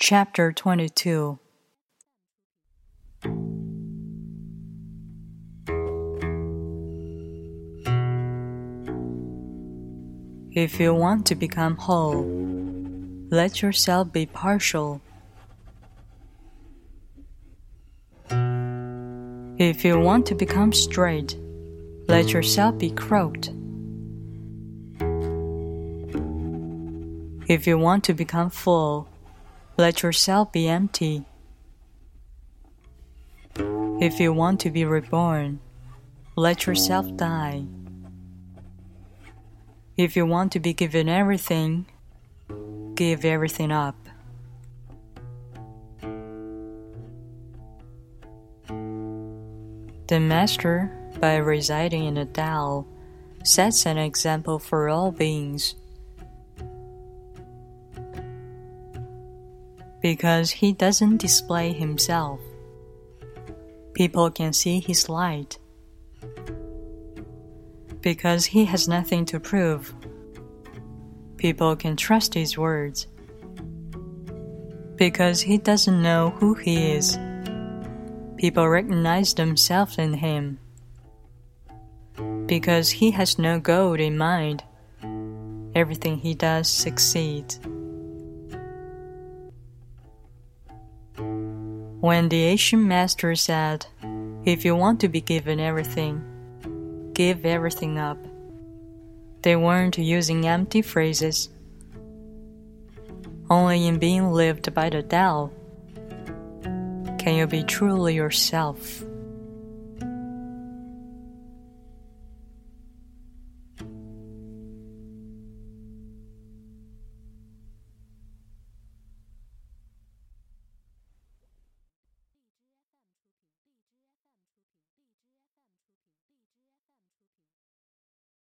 Chapter 22 If you want to become whole, let yourself be partial. If you want to become straight, let yourself be crooked. If you want to become full, let yourself be empty. If you want to be reborn, let yourself die. If you want to be given everything, give everything up. The Master, by residing in the Tao, sets an example for all beings. Because he doesn't display himself, people can see his light. Because he has nothing to prove, people can trust his words. Because he doesn't know who he is, people recognize themselves in him. Because he has no goal in mind, everything he does succeeds. When the Asian master said, If you want to be given everything, give everything up, they weren't using empty phrases. Only in being lived by the Tao can you be truly yourself.